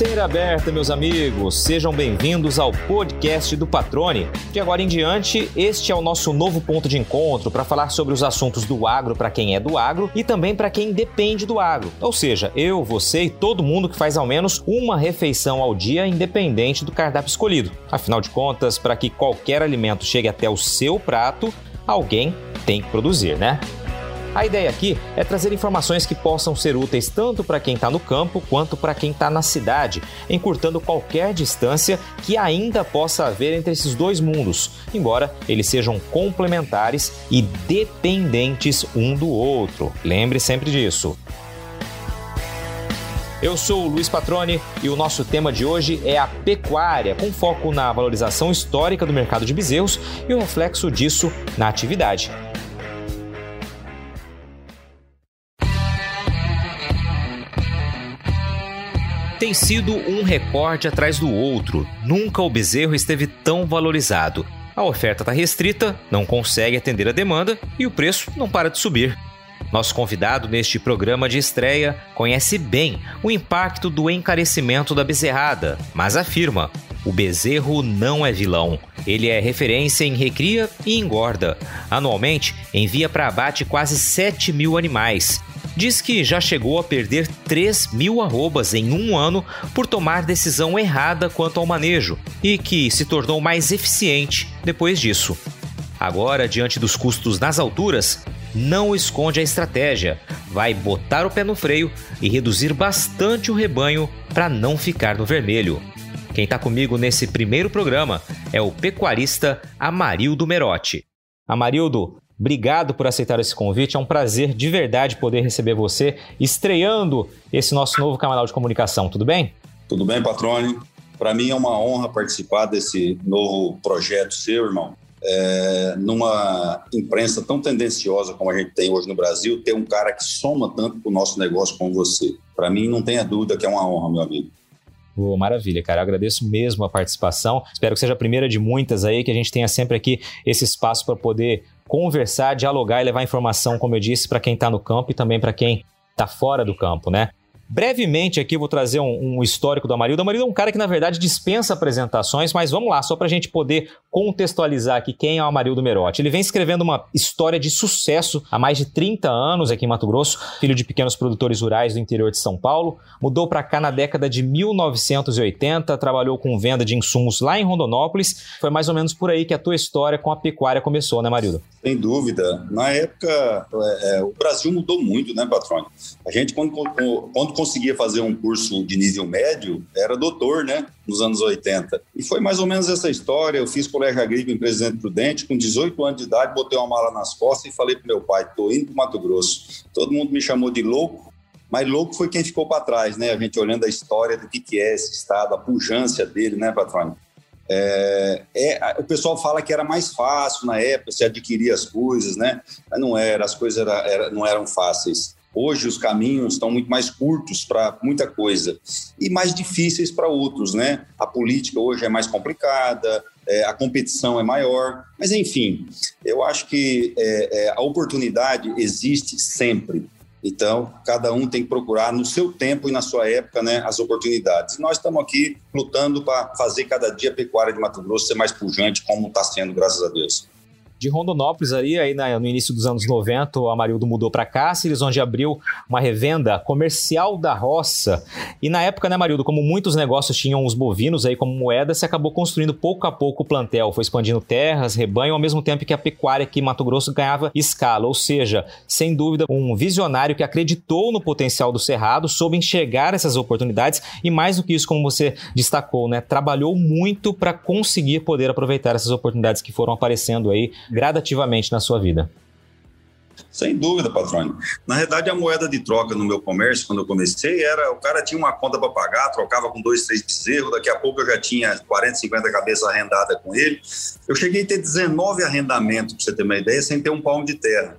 Porteira aberta, meus amigos. Sejam bem-vindos ao podcast do Patrone. De agora em diante, este é o nosso novo ponto de encontro para falar sobre os assuntos do agro para quem é do agro e também para quem depende do agro. Ou seja, eu, você e todo mundo que faz ao menos uma refeição ao dia, independente do cardápio escolhido. Afinal de contas, para que qualquer alimento chegue até o seu prato, alguém tem que produzir, né? A ideia aqui é trazer informações que possam ser úteis tanto para quem está no campo quanto para quem está na cidade, encurtando qualquer distância que ainda possa haver entre esses dois mundos, embora eles sejam complementares e dependentes um do outro. Lembre sempre disso. Eu sou o Luiz Patrone e o nosso tema de hoje é a pecuária, com foco na valorização histórica do mercado de bezerros e o reflexo disso na atividade. Tem sido um recorde atrás do outro. Nunca o bezerro esteve tão valorizado. A oferta está restrita, não consegue atender a demanda e o preço não para de subir. Nosso convidado neste programa de estreia conhece bem o impacto do encarecimento da bezerrada, mas afirma: o bezerro não é vilão. Ele é referência em recria e engorda. Anualmente, envia para abate quase 7 mil animais diz que já chegou a perder 3 mil arrobas em um ano por tomar decisão errada quanto ao manejo e que se tornou mais eficiente depois disso. Agora, diante dos custos nas alturas, não esconde a estratégia, vai botar o pé no freio e reduzir bastante o rebanho para não ficar no vermelho. Quem está comigo nesse primeiro programa é o pecuarista Amarildo Merotti. Amarildo, Obrigado por aceitar esse convite. É um prazer de verdade poder receber você estreando esse nosso novo canal de comunicação. Tudo bem? Tudo bem, Patrone. Para mim é uma honra participar desse novo projeto seu, irmão. É, numa imprensa tão tendenciosa como a gente tem hoje no Brasil, ter um cara que soma tanto para o nosso negócio como você. Para mim, não tenha dúvida que é uma honra, meu amigo. Oh, maravilha, cara. Eu agradeço mesmo a participação. Espero que seja a primeira de muitas aí, que a gente tenha sempre aqui esse espaço para poder conversar, dialogar e levar informação, como eu disse, para quem está no campo e também para quem está fora do campo, né? Brevemente aqui vou trazer um, um, histórico do Amarildo. O Amarildo é um cara que, na verdade, dispensa apresentações, mas vamos lá, só para a gente poder contextualizar aqui quem é o Amarildo Merotti. Ele vem escrevendo uma história de sucesso há mais de 30 anos aqui em Mato Grosso, filho de pequenos produtores rurais do interior de São Paulo. Mudou para cá na década de 1980, trabalhou com venda de insumos lá em Rondonópolis. Foi mais ou menos por aí que a tua história com a pecuária começou, né, Amarildo? Sem dúvida. Na época, é, é, o Brasil mudou muito, né, patrônio? A gente, quando, quando conseguia fazer um curso de nível médio, era doutor, né? Nos anos 80. E foi mais ou menos essa história. Eu fiz colégio agrícola em Presidente Prudente, com 18 anos de idade, botei uma mala nas costas e falei para meu pai: tô indo para Mato Grosso. Todo mundo me chamou de louco, mas louco foi quem ficou para trás, né? A gente olhando a história do que, que é esse estado, a pujança dele, né, patrônio? É, é, o pessoal fala que era mais fácil na época se adquirir as coisas, né? Mas não era, as coisas era, era, não eram fáceis. Hoje os caminhos estão muito mais curtos para muita coisa e mais difíceis para outros, né? A política hoje é mais complicada, é, a competição é maior, mas enfim, eu acho que é, é, a oportunidade existe sempre. Então, cada um tem que procurar no seu tempo e na sua época né, as oportunidades. Nós estamos aqui lutando para fazer cada dia a pecuária de Mato Grosso ser mais pujante, como está sendo, graças a Deus de Rondonópolis ali, aí no início dos anos 90, o Amarildo mudou para Cáceres, onde abriu uma revenda comercial da roça. E na época, né, Amarildo, como muitos negócios tinham os bovinos aí como moeda, se acabou construindo pouco a pouco o plantel, foi expandindo terras, rebanho, ao mesmo tempo que a pecuária aqui em Mato Grosso ganhava escala, ou seja, sem dúvida, um visionário que acreditou no potencial do Cerrado, soube enxergar essas oportunidades e mais do que isso, como você destacou, né, trabalhou muito para conseguir poder aproveitar essas oportunidades que foram aparecendo aí gradativamente na sua vida? Sem dúvida, patrônio. Na verdade, a moeda de troca no meu comércio, quando eu comecei, era o cara tinha uma conta para pagar, trocava com dois, três bezerros, daqui a pouco eu já tinha 40, 50 cabeças arrendadas com ele. Eu cheguei a ter 19 arrendamentos, para você ter uma ideia, sem ter um palmo de terra.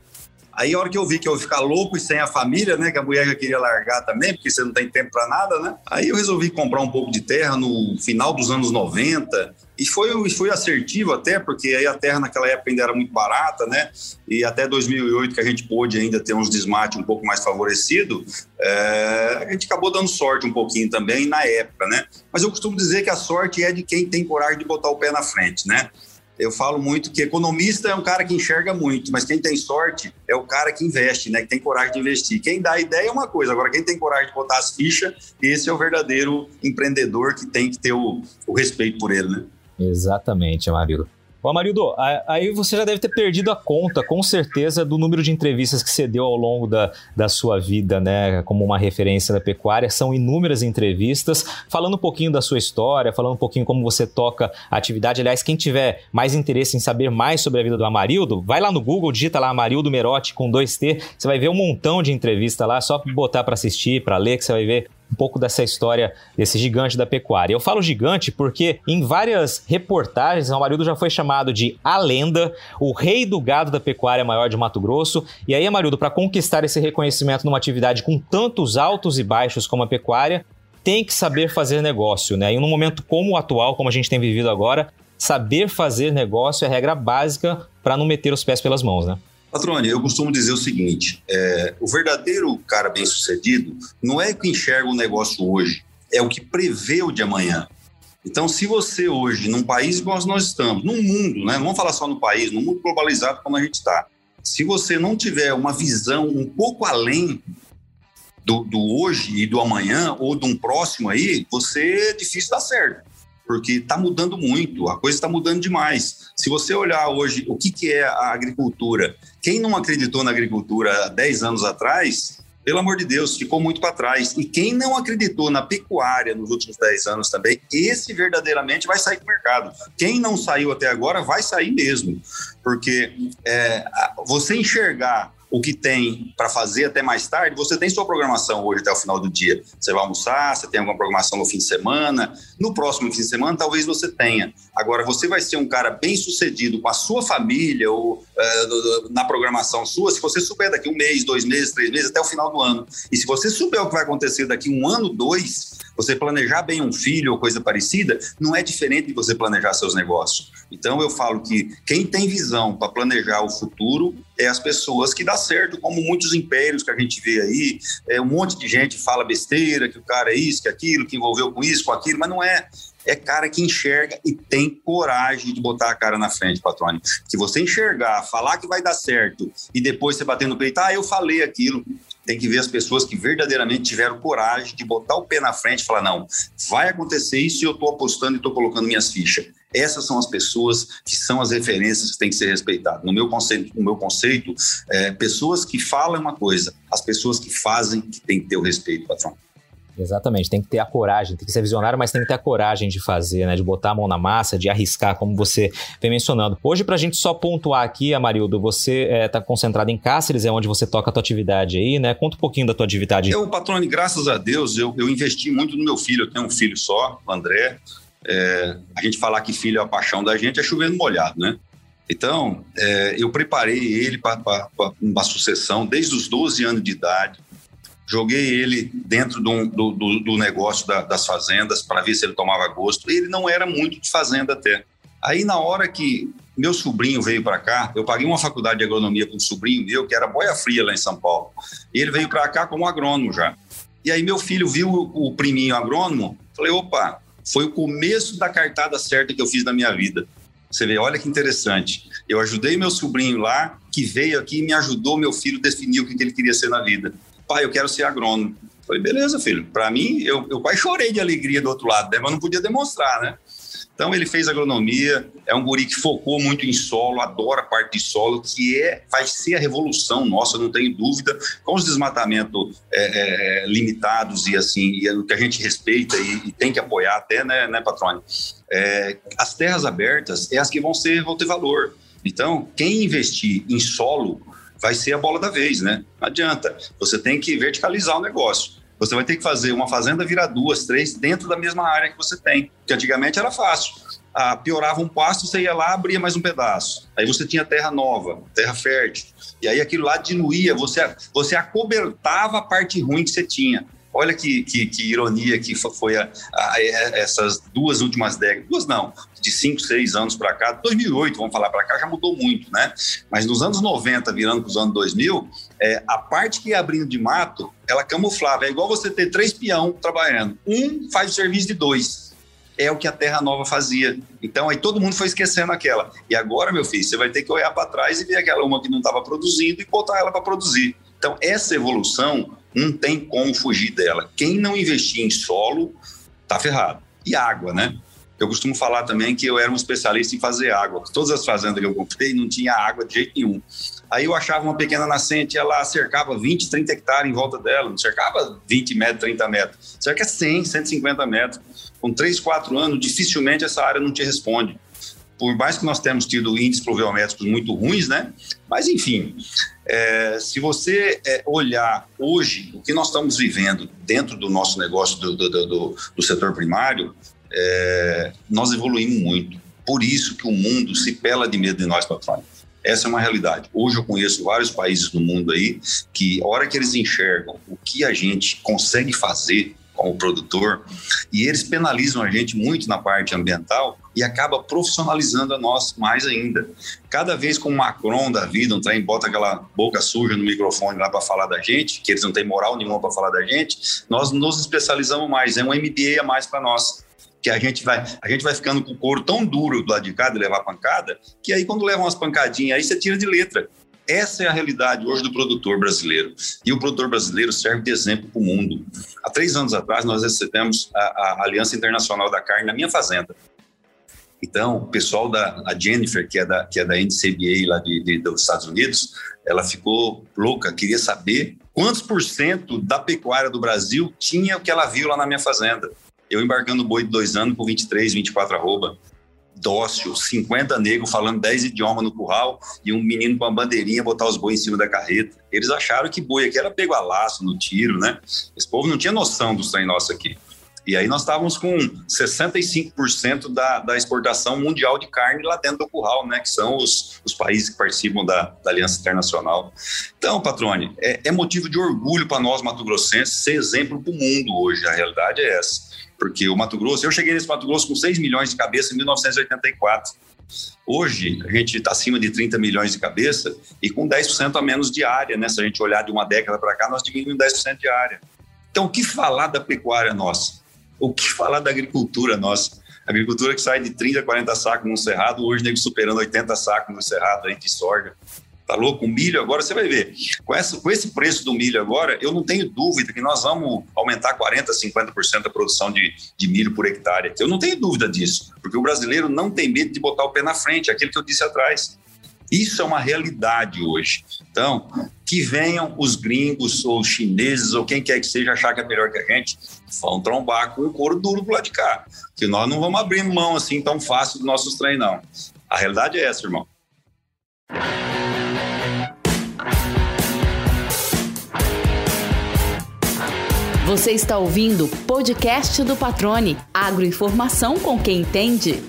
Aí, a hora que eu vi que eu ia ficar louco e sem a família, né? Que a mulher já queria largar também, porque você não tem tempo para nada, né? Aí eu resolvi comprar um pouco de terra no final dos anos 90 E foi, foi assertivo até, porque aí a terra naquela época ainda era muito barata, né? E até 2008 que a gente pôde ainda ter uns desmates um pouco mais favorecido, é, a gente acabou dando sorte um pouquinho também na época, né? Mas eu costumo dizer que a sorte é de quem tem coragem de botar o pé na frente, né? Eu falo muito que economista é um cara que enxerga muito, mas quem tem sorte é o cara que investe, né? Que tem coragem de investir. Quem dá ideia é uma coisa, agora quem tem coragem de botar as fichas, esse é o verdadeiro empreendedor que tem que ter o, o respeito por ele, né? Exatamente, Amarildo. Ô, Amarildo, aí você já deve ter perdido a conta, com certeza, do número de entrevistas que você deu ao longo da, da sua vida, né? Como uma referência da pecuária. São inúmeras entrevistas, falando um pouquinho da sua história, falando um pouquinho como você toca a atividade. Aliás, quem tiver mais interesse em saber mais sobre a vida do Amarildo, vai lá no Google, digita lá Amarildo Merotti com dois T, você vai ver um montão de entrevista lá, só botar para assistir, para ler, que você vai ver um pouco dessa história desse gigante da pecuária. Eu falo gigante porque em várias reportagens Amarildo já foi chamado de a lenda, o rei do gado da pecuária maior de Mato Grosso. E aí, Amarildo, para conquistar esse reconhecimento numa atividade com tantos altos e baixos como a pecuária, tem que saber fazer negócio, né? E num momento como o atual, como a gente tem vivido agora, saber fazer negócio é regra básica para não meter os pés pelas mãos, né? Patrone, eu costumo dizer o seguinte: é, o verdadeiro cara bem sucedido não é que enxerga o negócio hoje, é o que prevê o de amanhã. Então, se você hoje, num país igual nós estamos, num mundo, né, vamos falar só no país, num mundo globalizado como a gente está, se você não tiver uma visão um pouco além do, do hoje e do amanhã, ou de um próximo aí, você é difícil dar certo porque está mudando muito, a coisa está mudando demais. Se você olhar hoje o que, que é a agricultura, quem não acreditou na agricultura há 10 anos atrás, pelo amor de Deus, ficou muito para trás. E quem não acreditou na pecuária nos últimos 10 anos também, esse verdadeiramente vai sair do mercado. Quem não saiu até agora vai sair mesmo. Porque é, você enxergar o que tem para fazer até mais tarde, você tem sua programação hoje até o final do dia. Você vai almoçar, você tem alguma programação no fim de semana, no próximo fim de semana talvez você tenha. Agora, você vai ser um cara bem sucedido com a sua família ou uh, na programação sua, se você souber daqui um mês, dois meses, três meses, até o final do ano. E se você souber o que vai acontecer daqui um ano, dois, você planejar bem um filho ou coisa parecida, não é diferente de você planejar seus negócios. Então, eu falo que quem tem visão para planejar o futuro é as pessoas que dá certo, como muitos impérios que a gente vê aí, é, um monte de gente fala besteira, que o cara é isso, que é aquilo, que envolveu com isso, com aquilo, mas não é. É cara que enxerga e tem coragem de botar a cara na frente, patrônio. Se você enxergar, falar que vai dar certo e depois você bater no peito, ah, eu falei aquilo, tem que ver as pessoas que verdadeiramente tiveram coragem de botar o pé na frente e falar: não, vai acontecer isso e eu estou apostando e estou colocando minhas fichas. Essas são as pessoas que são as referências que têm que ser respeitadas. No meu conceito, no meu conceito é, pessoas que falam uma coisa, as pessoas que fazem que têm que ter o respeito, patrão. Exatamente, tem que ter a coragem, tem que ser visionário, mas tem que ter a coragem de fazer, né? De botar a mão na massa, de arriscar, como você vem mencionando. Hoje, para a gente só pontuar aqui, Amarildo, você está é, concentrado em Cáceres, é onde você toca a tua atividade aí, né? Conta um pouquinho da tua atividade. Eu, patrone, graças a Deus, eu, eu investi muito no meu filho. Eu tenho um filho só, o André. É, a gente falar que filho é a paixão da gente é chovendo molhado, né? Então, é, eu preparei ele para uma sucessão desde os 12 anos de idade joguei ele dentro do, do, do negócio da, das fazendas para ver se ele tomava gosto. Ele não era muito de fazenda até. Aí, na hora que meu sobrinho veio para cá, eu paguei uma faculdade de agronomia para um sobrinho meu, que era boia fria lá em São Paulo. E ele veio para cá como agrônomo já. E aí, meu filho viu o priminho agrônomo, falei: opa, foi o começo da cartada certa que eu fiz na minha vida. Você vê, olha que interessante. Eu ajudei meu sobrinho lá, que veio aqui e me ajudou meu filho definir o que ele queria ser na vida pai, eu quero ser agrônomo. falei, beleza, filho. Para mim, eu, eu quase chorei de alegria do outro lado, né? mas não podia demonstrar, né? Então ele fez agronomia, é um guri que focou muito em solo, adora a parte de solo, que é, vai ser a revolução nossa, não tenho dúvida, com os desmatamentos é, é, limitados e assim, e é o que a gente respeita e, e, tem que apoiar até, né, né Patrônio? É, as terras abertas é as que vão ser, vão ter valor. Então, quem investir em solo vai ser a bola da vez, né? Não adianta. Você tem que verticalizar o negócio. Você vai ter que fazer uma fazenda virar duas, três dentro da mesma área que você tem. Que antigamente era fácil. Ah, piorava um pasto, você ia lá, abria mais um pedaço. Aí você tinha terra nova, terra fértil. E aí aquilo lá diluía, você, você acobertava a parte ruim que você tinha. Olha que, que, que ironia que foi a, a, a, essas duas últimas décadas. Duas não, de cinco, seis anos para cá. 2008, vamos falar para cá, já mudou muito, né? Mas nos anos 90, virando para os anos 2000, é, a parte que ia abrindo de mato, ela camuflava. É igual você ter três peão trabalhando. Um faz o serviço de dois é o que a Terra Nova fazia. Então aí todo mundo foi esquecendo aquela. E agora, meu filho, você vai ter que olhar para trás e ver aquela uma que não estava produzindo e botar ela para produzir. Então essa evolução não tem como fugir dela. Quem não investir em solo tá ferrado. E água, né? Eu costumo falar também que eu era um especialista em fazer água. Todas as fazendas que eu comprei não tinha água de jeito nenhum. Aí eu achava uma pequena nascente, ela cercava 20, 30 hectares em volta dela, não cercava 20 metros, 30 metros, cerca 100, 150 metros. Com 3, 4 anos, dificilmente essa área não te responde. Por mais que nós temos tido índices pluviométricos muito ruins, né? Mas, enfim, é, se você é, olhar hoje o que nós estamos vivendo dentro do nosso negócio do, do, do, do setor primário, é, nós evoluímos muito. Por isso que o mundo se pela de medo de nós, patrões. Essa é uma realidade. Hoje eu conheço vários países do mundo aí que, a hora que eles enxergam o que a gente consegue fazer como produtor, e eles penalizam a gente muito na parte ambiental e acaba profissionalizando a nós mais ainda. Cada vez com o Macron da vida, um trem bota aquela boca suja no microfone lá para falar da gente, que eles não têm moral nenhuma para falar da gente, nós nos especializamos mais, é um MBA a mais para nós que a gente vai a gente vai ficando com o couro tão duro do lado de cá de levar pancada, que aí quando leva umas pancadinhas aí você tira de letra. Essa é a realidade hoje do produtor brasileiro. E o produtor brasileiro serve de exemplo para o mundo. Há três anos atrás, nós recebemos a, a, Aliança Internacional da Carne na minha fazenda. Então, o pessoal da a Jennifer, que é da, que é da NCBA lá de, de, dos Estados Unidos, ela ficou louca, queria saber quantos por cento da pecuária do Brasil tinha o que ela viu lá na minha fazenda. Eu embarcando boi de dois anos com 23, 24 arroba, dócil, 50 negros falando 10 idiomas no curral e um menino com uma bandeirinha botar os bois em cima da carreta. Eles acharam que boi aqui era pego a laço no tiro, né? Esse povo não tinha noção dos trem nosso aqui. E aí nós estávamos com 65% da, da exportação mundial de carne lá dentro do curral, né? Que são os, os países que participam da, da Aliança Internacional. Então, Patrone, é, é motivo de orgulho para nós, mato-grossenses, ser exemplo para o mundo hoje. A realidade é essa porque o Mato Grosso, eu cheguei nesse Mato Grosso com 6 milhões de cabeça em 1984. Hoje, a gente está acima de 30 milhões de cabeça e com 10% a menos de área, né? Se a gente olhar de uma década para cá, nós diminuímos 10% de área. Então, o que falar da pecuária nossa? O que falar da agricultura nossa? Agricultura que sai de 30, 40 sacos no cerrado, hoje nego superando 80 sacos no cerrado de soja. Tá louco? O milho agora, você vai ver. Com, com esse preço do milho agora, eu não tenho dúvida que nós vamos aumentar 40%, 50% a produção de, de milho por hectare. Eu não tenho dúvida disso, porque o brasileiro não tem medo de botar o pé na frente, aquilo que eu disse atrás. Isso é uma realidade hoje. Então, que venham os gringos ou os chineses ou quem quer que seja achar que é melhor que a gente, vão trombar com o couro duro do lado de cá. Que nós não vamos abrir mão assim tão fácil dos nossos trem, não. A realidade é essa, irmão. Você está ouvindo o podcast do Patrone. Agroinformação com quem entende.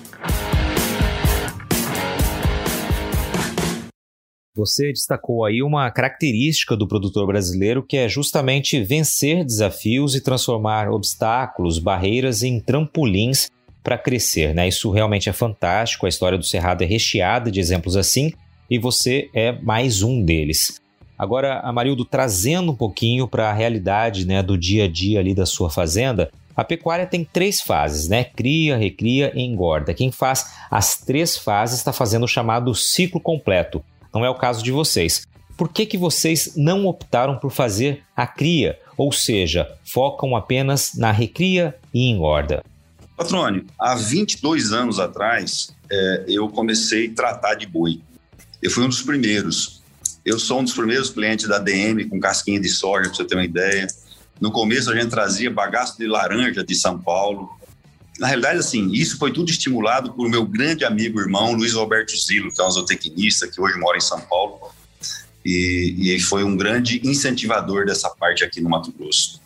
Você destacou aí uma característica do produtor brasileiro que é justamente vencer desafios e transformar obstáculos, barreiras em trampolins para crescer, né? Isso realmente é fantástico. A história do Cerrado é recheada de exemplos assim e você é mais um deles. Agora, Amarildo, trazendo um pouquinho para a realidade né, do dia a dia ali da sua fazenda, a pecuária tem três fases, né? Cria, recria e engorda. Quem faz as três fases está fazendo o chamado ciclo completo. Não é o caso de vocês. Por que, que vocês não optaram por fazer a cria? Ou seja, focam apenas na recria e engorda? Patrônio, há 22 anos atrás, é, eu comecei a tratar de boi. Eu fui um dos primeiros. Eu sou um dos primeiros clientes da DM com casquinha de soja, para você ter uma ideia. No começo a gente trazia bagaço de laranja de São Paulo. Na realidade, assim, isso foi tudo estimulado por meu grande amigo irmão Luiz Roberto Zilo, que é um zootecnista que hoje mora em São Paulo. E, e foi um grande incentivador dessa parte aqui no Mato Grosso.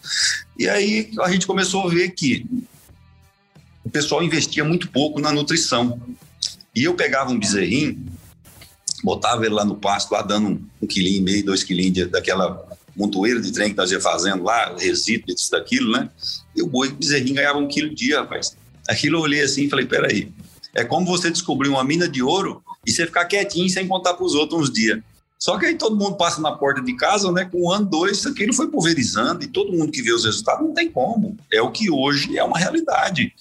E aí a gente começou a ver que o pessoal investia muito pouco na nutrição. E eu pegava um bezerrinho botava ele lá no pasto, lá dando um, um quilinho e meio, dois quilinhos daquela montoeiro de trem que nós ia fazendo lá, resíduo, disso, daquilo, né? E o boi bezerrinho ganhava um quilo dia, rapaz. Aquilo eu olhei assim e falei, peraí, é como você descobrir uma mina de ouro e você ficar quietinho sem contar para os outros uns dias. Só que aí todo mundo passa na porta de casa, né? Com um ano, dois, isso aquilo foi pulverizando e todo mundo que vê os resultados não tem como. É o que hoje é uma realidade.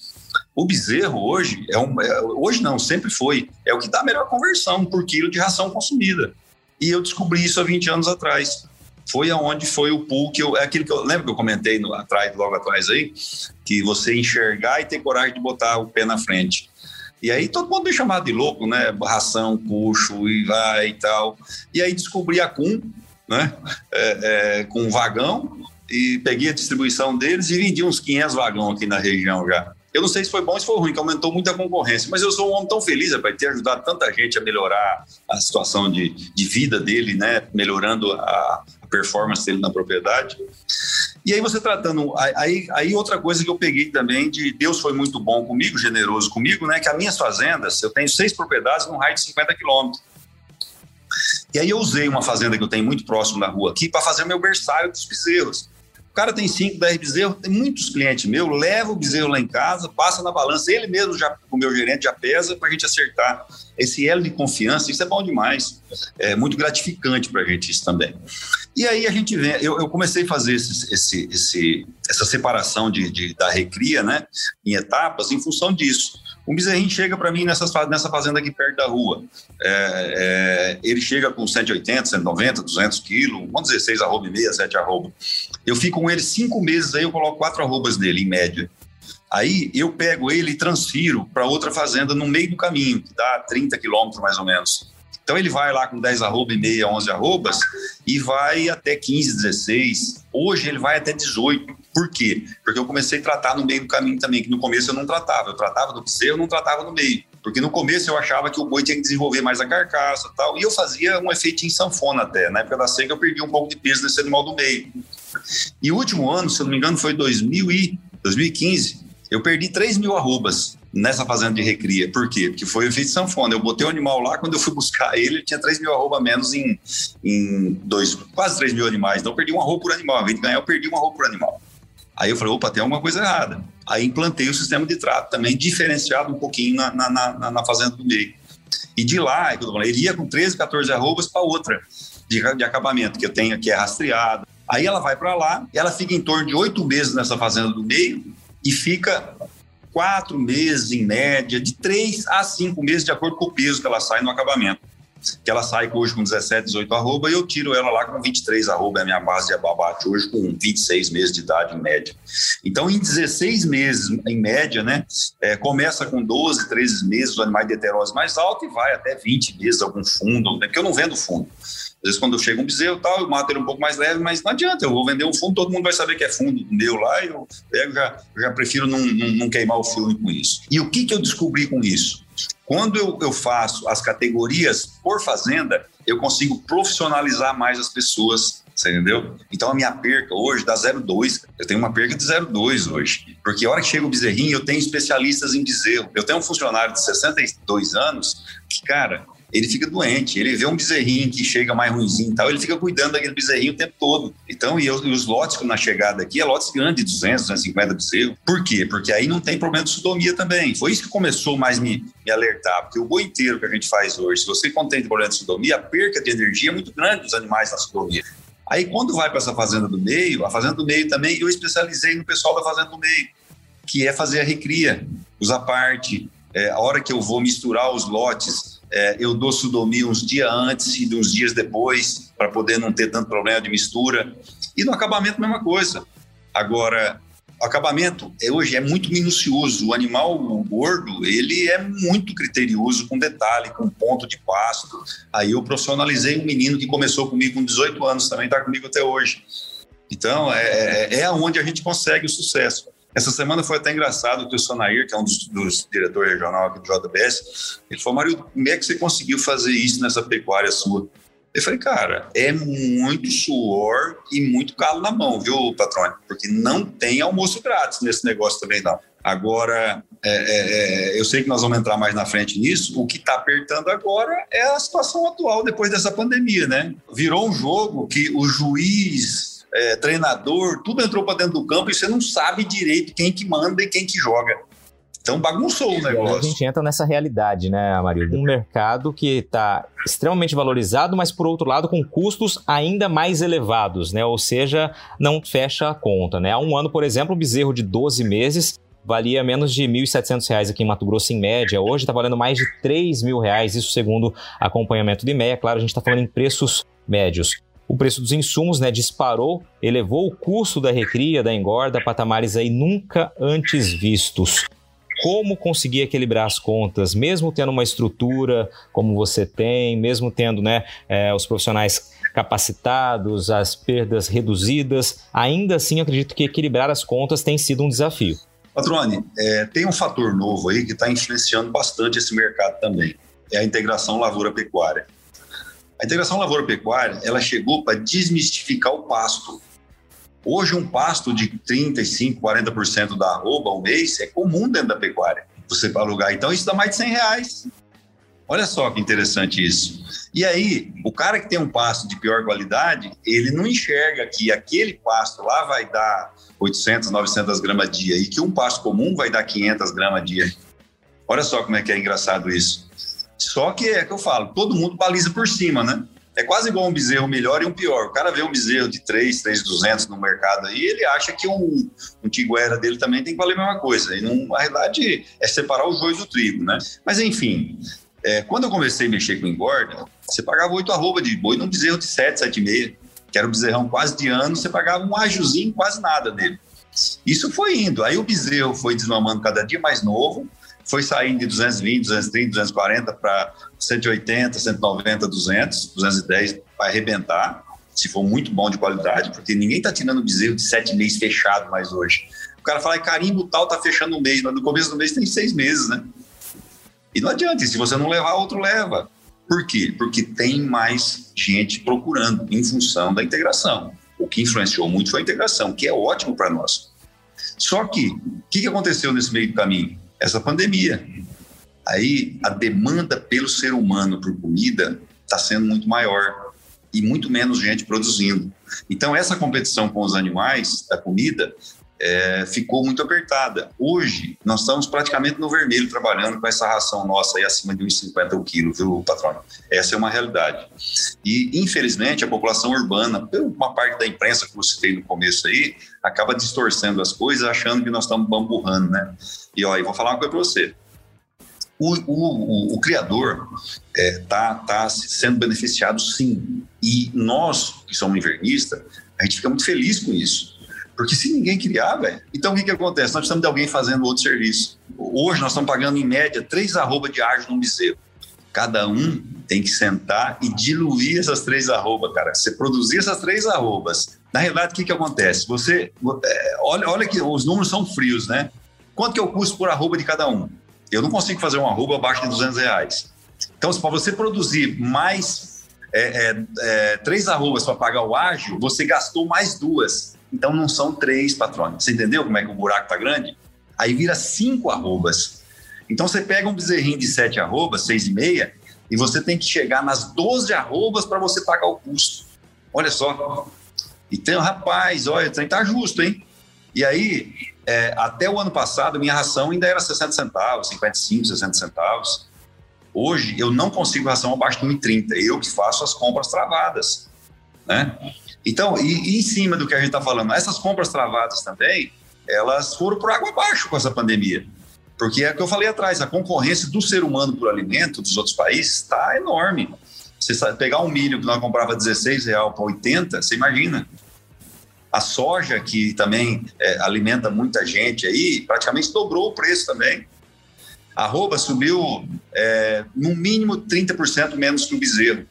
O bezerro hoje é um, é, hoje não, sempre foi, é o que dá a melhor conversão por quilo de ração consumida. E eu descobri isso há 20 anos atrás. Foi aonde foi o pool que eu, é aquilo que eu lembro que eu comentei no, atrás, logo atrás aí, que você enxergar e ter coragem de botar o pé na frente. E aí todo mundo me chamava de louco, né? Ração, puxo e vai e tal. E aí descobri a CUM, né? É, é, com um vagão e peguei a distribuição deles e vendi uns 500 vagões aqui na região já. Eu não sei se foi bom ou se foi ruim, que aumentou muito a concorrência, mas eu sou um homem tão feliz, rapaz, ter ajudado tanta gente a melhorar a situação de, de vida dele, né? Melhorando a, a performance dele na propriedade. E aí você tratando, aí, aí outra coisa que eu peguei também de Deus foi muito bom comigo, generoso comigo, né? Que as minhas fazendas, eu tenho seis propriedades num raio de 50 quilômetros. E aí eu usei uma fazenda que eu tenho muito próximo da rua aqui para fazer o meu berçário dos bezerros. Cara tem 5, 10 bezerros, tem muitos clientes meus, leva o bezerro lá em casa, passa na balança, ele mesmo já, o meu gerente já pesa para a gente acertar esse elo de confiança, isso é bom demais. É muito gratificante para a gente isso também. E aí a gente vem, eu, eu comecei a fazer esse, esse, esse, essa separação de, de, da recria, né, em etapas, em função disso. Um bezerrinho chega para mim nessa, fazenda aqui perto da rua. É, é, ele chega com 180, 190, 200 quilos, vamos dizer, 6 arroba e meia, 7 arroba. Eu fico com ele cinco meses, aí eu coloco quatro arrobas nele, em média. Aí eu pego ele e transfiro para outra fazenda no meio do caminho, que dá 30 quilômetros mais ou menos. Então ele vai lá com 10 arroba e meia, 11 arrobas e vai até 15, 16. Hoje ele vai até 18. Por quê? Porque eu comecei a tratar no meio do caminho também, que no começo eu não tratava. Eu tratava no bezerro, não tratava no meio. Porque no começo eu achava que o boi tinha que desenvolver mais a carcaça tal. E eu fazia um efeito em sanfona até. Na época da seca eu perdi um pouco de peso nesse animal do meio. E o último ano, se eu não me engano, foi 2000 e 2015 eu perdi 3 mil arrobas nessa fazenda de recria. Por quê? Porque foi o efeito sanfona. Eu botei o animal lá, quando eu fui buscar ele, ele tinha 3 mil arroba menos em, em dois, quase 3 mil animais. Então eu perdi um arroba por animal. Ao invés de ganhar, eu perdi um arroba por animal. Aí eu falei, opa, tem alguma coisa errada. Aí implantei o sistema de trato também, diferenciado um pouquinho na, na, na, na fazenda do meio. E de lá, ele ia com 13, 14 arrobas para outra de, de acabamento, que eu tenho, que é rastreado. Aí ela vai para lá, ela fica em torno de oito meses nessa fazenda do meio, e fica quatro meses em média, de três a cinco meses, de acordo com o peso que ela sai no acabamento. Que ela sai hoje com 17, 18 arroba e eu tiro ela lá com 23 arroba, é a minha base de ababate hoje com 26 meses de idade em média. Então, em 16 meses, em média, né, é, começa com 12, 13 meses, o animal de heterose mais alto e vai até 20 meses algum fundo, né, porque eu não vendo fundo. Às vezes, quando chega um bezerro tal, eu mato ele um pouco mais leve, mas não adianta, eu vou vender um fundo, todo mundo vai saber que é fundo meu lá, eu já, eu já prefiro não, não, não, queimar o filme com isso. E o que, que eu descobri com isso? Quando eu, eu faço as categorias por fazenda, eu consigo profissionalizar mais as pessoas você entendeu? Então a minha perca hoje dá 0,2. Eu tenho uma perca de 0,2 hoje. Porque a hora que chega o bezerrinho, eu tenho especialistas em bezerro. Eu tenho um funcionário de 62 anos que, cara, ele fica doente. Ele vê um bezerrinho que chega mais ruimzinho e tal, ele fica cuidando daquele bezerrinho o tempo todo. Então, e, os lotes na chegada aqui, é lotes grandes, de 200, 250 bezerros. Por quê? Porque aí não tem problema de sudomia também. Foi isso que começou mais me, me alertar, porque o boi inteiro que a gente faz hoje, se você contém problema de sudomia, a perca de energia é muito grande dos animais na sudomia. Aí, quando vai para essa fazenda do meio, a fazenda do meio também, eu especializei no pessoal da fazenda do meio, que é fazer a recria, usar parte. É, a hora que eu vou misturar os lotes, é, eu dou sudomia uns dias antes e uns dias depois, para poder não ter tanto problema de mistura. E no acabamento, mesma coisa. Agora, o acabamento é, hoje é muito minucioso. O animal gordo, ele é muito criterioso com detalhe, com ponto de pasto. Aí eu profissionalizei um menino que começou comigo com 18 anos, também está comigo até hoje. Então, é, é, é onde a gente consegue o sucesso. Essa semana foi até engraçado que o Sonair, que é um dos, dos diretores regional aqui do JBS, ele falou, Mário, como é que você conseguiu fazer isso nessa pecuária sua? Eu falei, cara, é muito suor e muito calo na mão, viu, patrônio? Porque não tem almoço grátis nesse negócio também, não. Agora, é, é, é, eu sei que nós vamos entrar mais na frente nisso. O que está apertando agora é a situação atual depois dessa pandemia, né? Virou um jogo que o juiz, é, treinador, tudo entrou para dentro do campo e você não sabe direito quem que manda e quem que joga. Então bagunçou o negócio. a gente entra nessa realidade, né, Amarildo? Um mercado que está extremamente valorizado, mas por outro lado com custos ainda mais elevados, né? Ou seja, não fecha a conta, né? Há um ano, por exemplo, o bezerro de 12 meses valia menos de R$ 1.700 aqui em Mato Grosso em média. Hoje está valendo mais de R$ mil reais, isso segundo acompanhamento do IMEA. Claro, a gente está falando em preços médios. O preço dos insumos né, disparou, elevou o custo da recria, da engorda, patamares aí nunca antes vistos como conseguir equilibrar as contas, mesmo tendo uma estrutura como você tem, mesmo tendo né, é, os profissionais capacitados, as perdas reduzidas, ainda assim acredito que equilibrar as contas tem sido um desafio. Patrone, é, tem um fator novo aí que está influenciando bastante esse mercado também, é a integração lavoura-pecuária. A integração lavoura-pecuária, ela chegou para desmistificar o pasto. Hoje, um pasto de 35%, 40% da arroba ao mês é comum dentro da pecuária, você para alugar. Então, isso dá mais de 100 reais. Olha só que interessante isso. E aí, o cara que tem um pasto de pior qualidade, ele não enxerga que aquele pasto lá vai dar 800, 900 gramas dia e que um pasto comum vai dar 500 gramas dia. Olha só como é que é engraçado isso. Só que é que eu falo, todo mundo baliza por cima, né? É quase igual um bezerro melhor e um pior. O cara vê um bezerro de 3, 3,200 no mercado aí, ele acha que um, um tiguera dele também tem que valer a mesma coisa. E não, a realidade é separar o joio do trigo, né? Mas enfim, é, quando eu comecei a mexer com engorda, você pagava oito arroba de boi num bezerro de 7, 7,5, que era um bezerrão quase de ano, você pagava um ajuzinho, quase nada nele. Isso foi indo. Aí o bezerro foi desmamando cada dia mais novo, foi saindo de 220, 230, 240 para 180, 190, 200, 210 vai arrebentar, se for muito bom de qualidade, porque ninguém está tirando bezerro de sete meses fechado mais hoje. O cara fala, carimbo tal tá fechando um mês, mas no começo do mês tem seis meses, né? E não adianta, se você não levar, outro leva. Por quê? Porque tem mais gente procurando em função da integração. O que influenciou muito foi a integração, que é ótimo para nós. Só que, o que aconteceu nesse meio do caminho? Essa pandemia. Aí a demanda pelo ser humano por comida está sendo muito maior e muito menos gente produzindo. Então essa competição com os animais da comida é, ficou muito apertada. Hoje, nós estamos praticamente no vermelho trabalhando com essa ração nossa aí acima de 1,50 o quilo, viu, patrão? Essa é uma realidade. E, infelizmente, a população urbana, por uma parte da imprensa que você citei no começo aí, acaba distorcendo as coisas, achando que nós estamos bamburrando, né? E, ó, eu vou falar uma coisa para você. O, o, o, o, criador está é, tá, tá sendo beneficiado sim. E nós, que somos invernistas, a gente fica muito feliz com isso. Porque se ninguém criar, velho, então o que, que acontece? Nós precisamos de alguém fazendo outro serviço. Hoje nós estamos pagando em média três arroba de ágio no bezerro. Cada um tem que sentar e diluir essas três arrobas, cara. Você produzir essas três arrobas. Na realidade, o que, que acontece? Você. É, olha, olha que os números são frios, né? Quanto que é o custo por arroba de cada um? Eu não consigo fazer um arroba abaixo de 200 reais. Então, para você produzir mais é, é, é, três arrobas para pagar o ágio, você gastou mais duas. Então não são três patrões. Você entendeu como é que o buraco tá grande? Aí vira cinco arrobas. Então você pega um bezerrinho de sete arrobas, seis e meia, e você tem que chegar nas 12 arrobas para você pagar o custo. Olha só. Então, rapaz, olha, o tá justo, hein? E aí, é, até o ano passado, minha ração ainda era 60 centavos, 55, 60 centavos. Hoje, eu não consigo ração abaixo de 1,30. Eu que faço as compras travadas, né? Então, e, e em cima do que a gente está falando, essas compras travadas também, elas foram por água abaixo com essa pandemia. Porque é o que eu falei atrás, a concorrência do ser humano por alimento dos outros países está enorme. Você pegar um milho que nós comprava 16 real para 80, você imagina. A soja, que também é, alimenta muita gente aí, praticamente dobrou o preço também. A arroba subiu é, no mínimo 30% menos que o bezerro.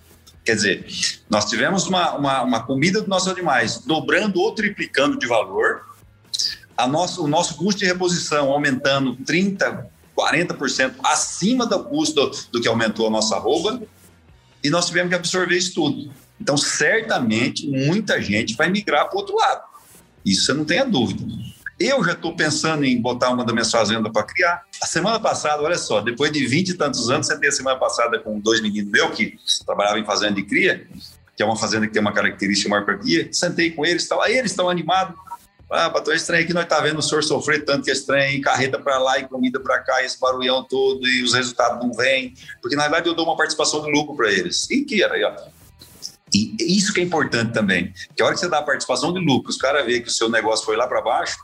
Quer dizer, nós tivemos uma, uma, uma comida dos nossos animais dobrando ou triplicando de valor, a nosso, o nosso custo de reposição aumentando 30%, 40% acima do custo do, do que aumentou a nossa arroba, e nós tivemos que absorver isso tudo. Então, certamente, muita gente vai migrar para o outro lado. Isso você não tenha dúvida. Eu já estou pensando em botar uma das minhas fazendas para criar. A semana passada, olha só, depois de 20 e tantos anos, sentei a semana passada com dois meninos meus que trabalhavam em fazenda de cria, que é uma fazenda que tem uma característica maior para cria. Sentei com eles, tal, aí eles estão animados. Ah, patrão, esse trem aqui nós tá vendo o senhor sofrer tanto que esse trem, carreta para lá e comida para cá, esse barulhão todo, e os resultados não vêm. Porque, na verdade, eu dou uma participação de lucro para eles. E que era ó. E isso que é importante também. Que a hora que você dá a participação de lucro, os caras veem que o seu negócio foi lá para baixo,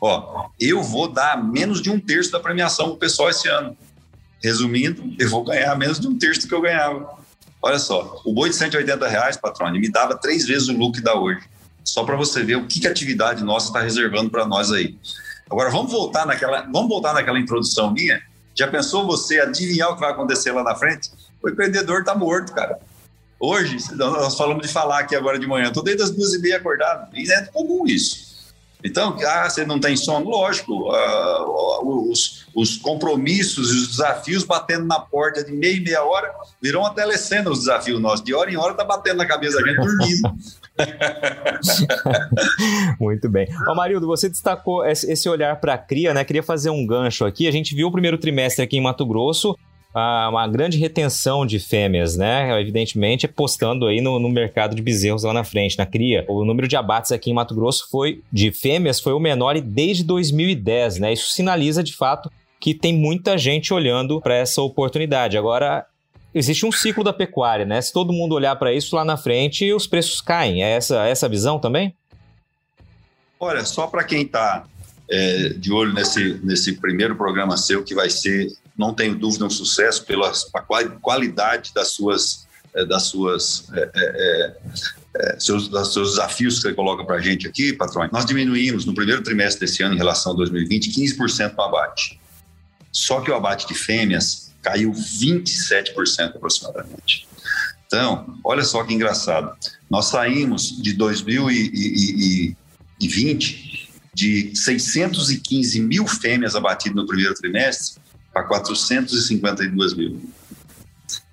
ó, eu vou dar menos de um terço da premiação pro pessoal esse ano. Resumindo, eu vou ganhar menos de um terço do que eu ganhava. Olha só, o boi de 180 reais, patrônio, me dava três vezes o lucro que dá hoje só para você ver o que, que a atividade nossa está reservando para nós aí. Agora vamos voltar naquela, vamos voltar naquela introdução minha. Já pensou você adivinhar o que vai acontecer lá na frente? O empreendedor está morto, cara. Hoje, nós falamos de falar aqui agora de manhã, estou desde as duas e meia acordado, e é comum isso. Então, ah, você não tem sono? Lógico, uh, os, os, compromissos e os desafios batendo na porta de meia e meia hora virou uma telecena os desafios nossos. De hora em hora está batendo na cabeça da gente dormindo. Muito bem. Ô, Marildo, você destacou esse olhar para a cria, né? Queria fazer um gancho aqui. A gente viu o primeiro trimestre aqui em Mato Grosso, uma grande retenção de fêmeas, né? Evidentemente, apostando aí no, no, mercado de bezerros lá na frente, na cria. O número de abates aqui em Mato Grosso foi de fêmeas foi o menor desde 2010, né? Isso sinaliza de fato que tem muita gente olhando para essa oportunidade. Agora, existe um ciclo da pecuária, né? Se todo mundo olhar para isso lá na frente, os preços caem. É essa, essa visão também? Olha, só para quem está é, de olho nesse, nesse primeiro programa seu, que vai ser, não tenho dúvida, um sucesso pela qualidade das suas, é, das suas é, é, é, seus, dos seus desafios que você coloca para a gente aqui, patrão. Nós diminuímos no primeiro trimestre desse ano, em relação a 2020, 15% no abate. Só que o abate de fêmeas caiu 27% aproximadamente. Então, olha só que engraçado. Nós saímos de 2020 de 615 mil fêmeas abatidas no primeiro trimestre para 452 mil.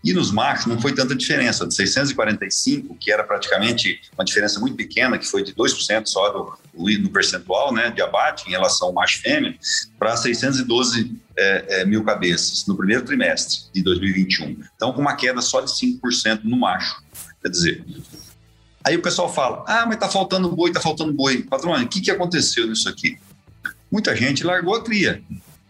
E nos machos não foi tanta diferença, de 645, que era praticamente uma diferença muito pequena, que foi de 2% só do, no percentual né, de abate em relação ao macho fêmea, para 612 é, é, mil cabeças no primeiro trimestre de 2021. Então, com uma queda só de 5% no macho. Quer dizer, aí o pessoal fala: ah, mas está faltando boi, está faltando boi. Patrão, o que, que aconteceu nisso aqui? Muita gente largou a cria.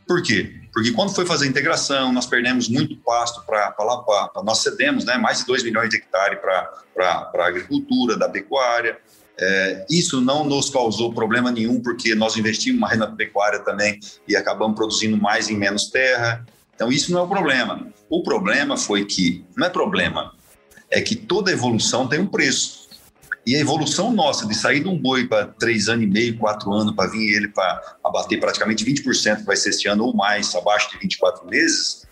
Por quê? Porque quando foi fazer a integração, nós perdemos muito pasto para lá, pra, nós cedemos né, mais de 2 milhões de hectares para a agricultura, da pecuária. É, isso não nos causou problema nenhum, porque nós investimos mais na pecuária também e acabamos produzindo mais em menos terra. Então, isso não é o problema. O problema foi que, não é problema, é que toda evolução tem um preço. E a evolução nossa de sair de um boi para três anos e meio, quatro anos, para vir ele para abater praticamente 20%, que vai ser este ano ou mais, abaixo de 24 meses,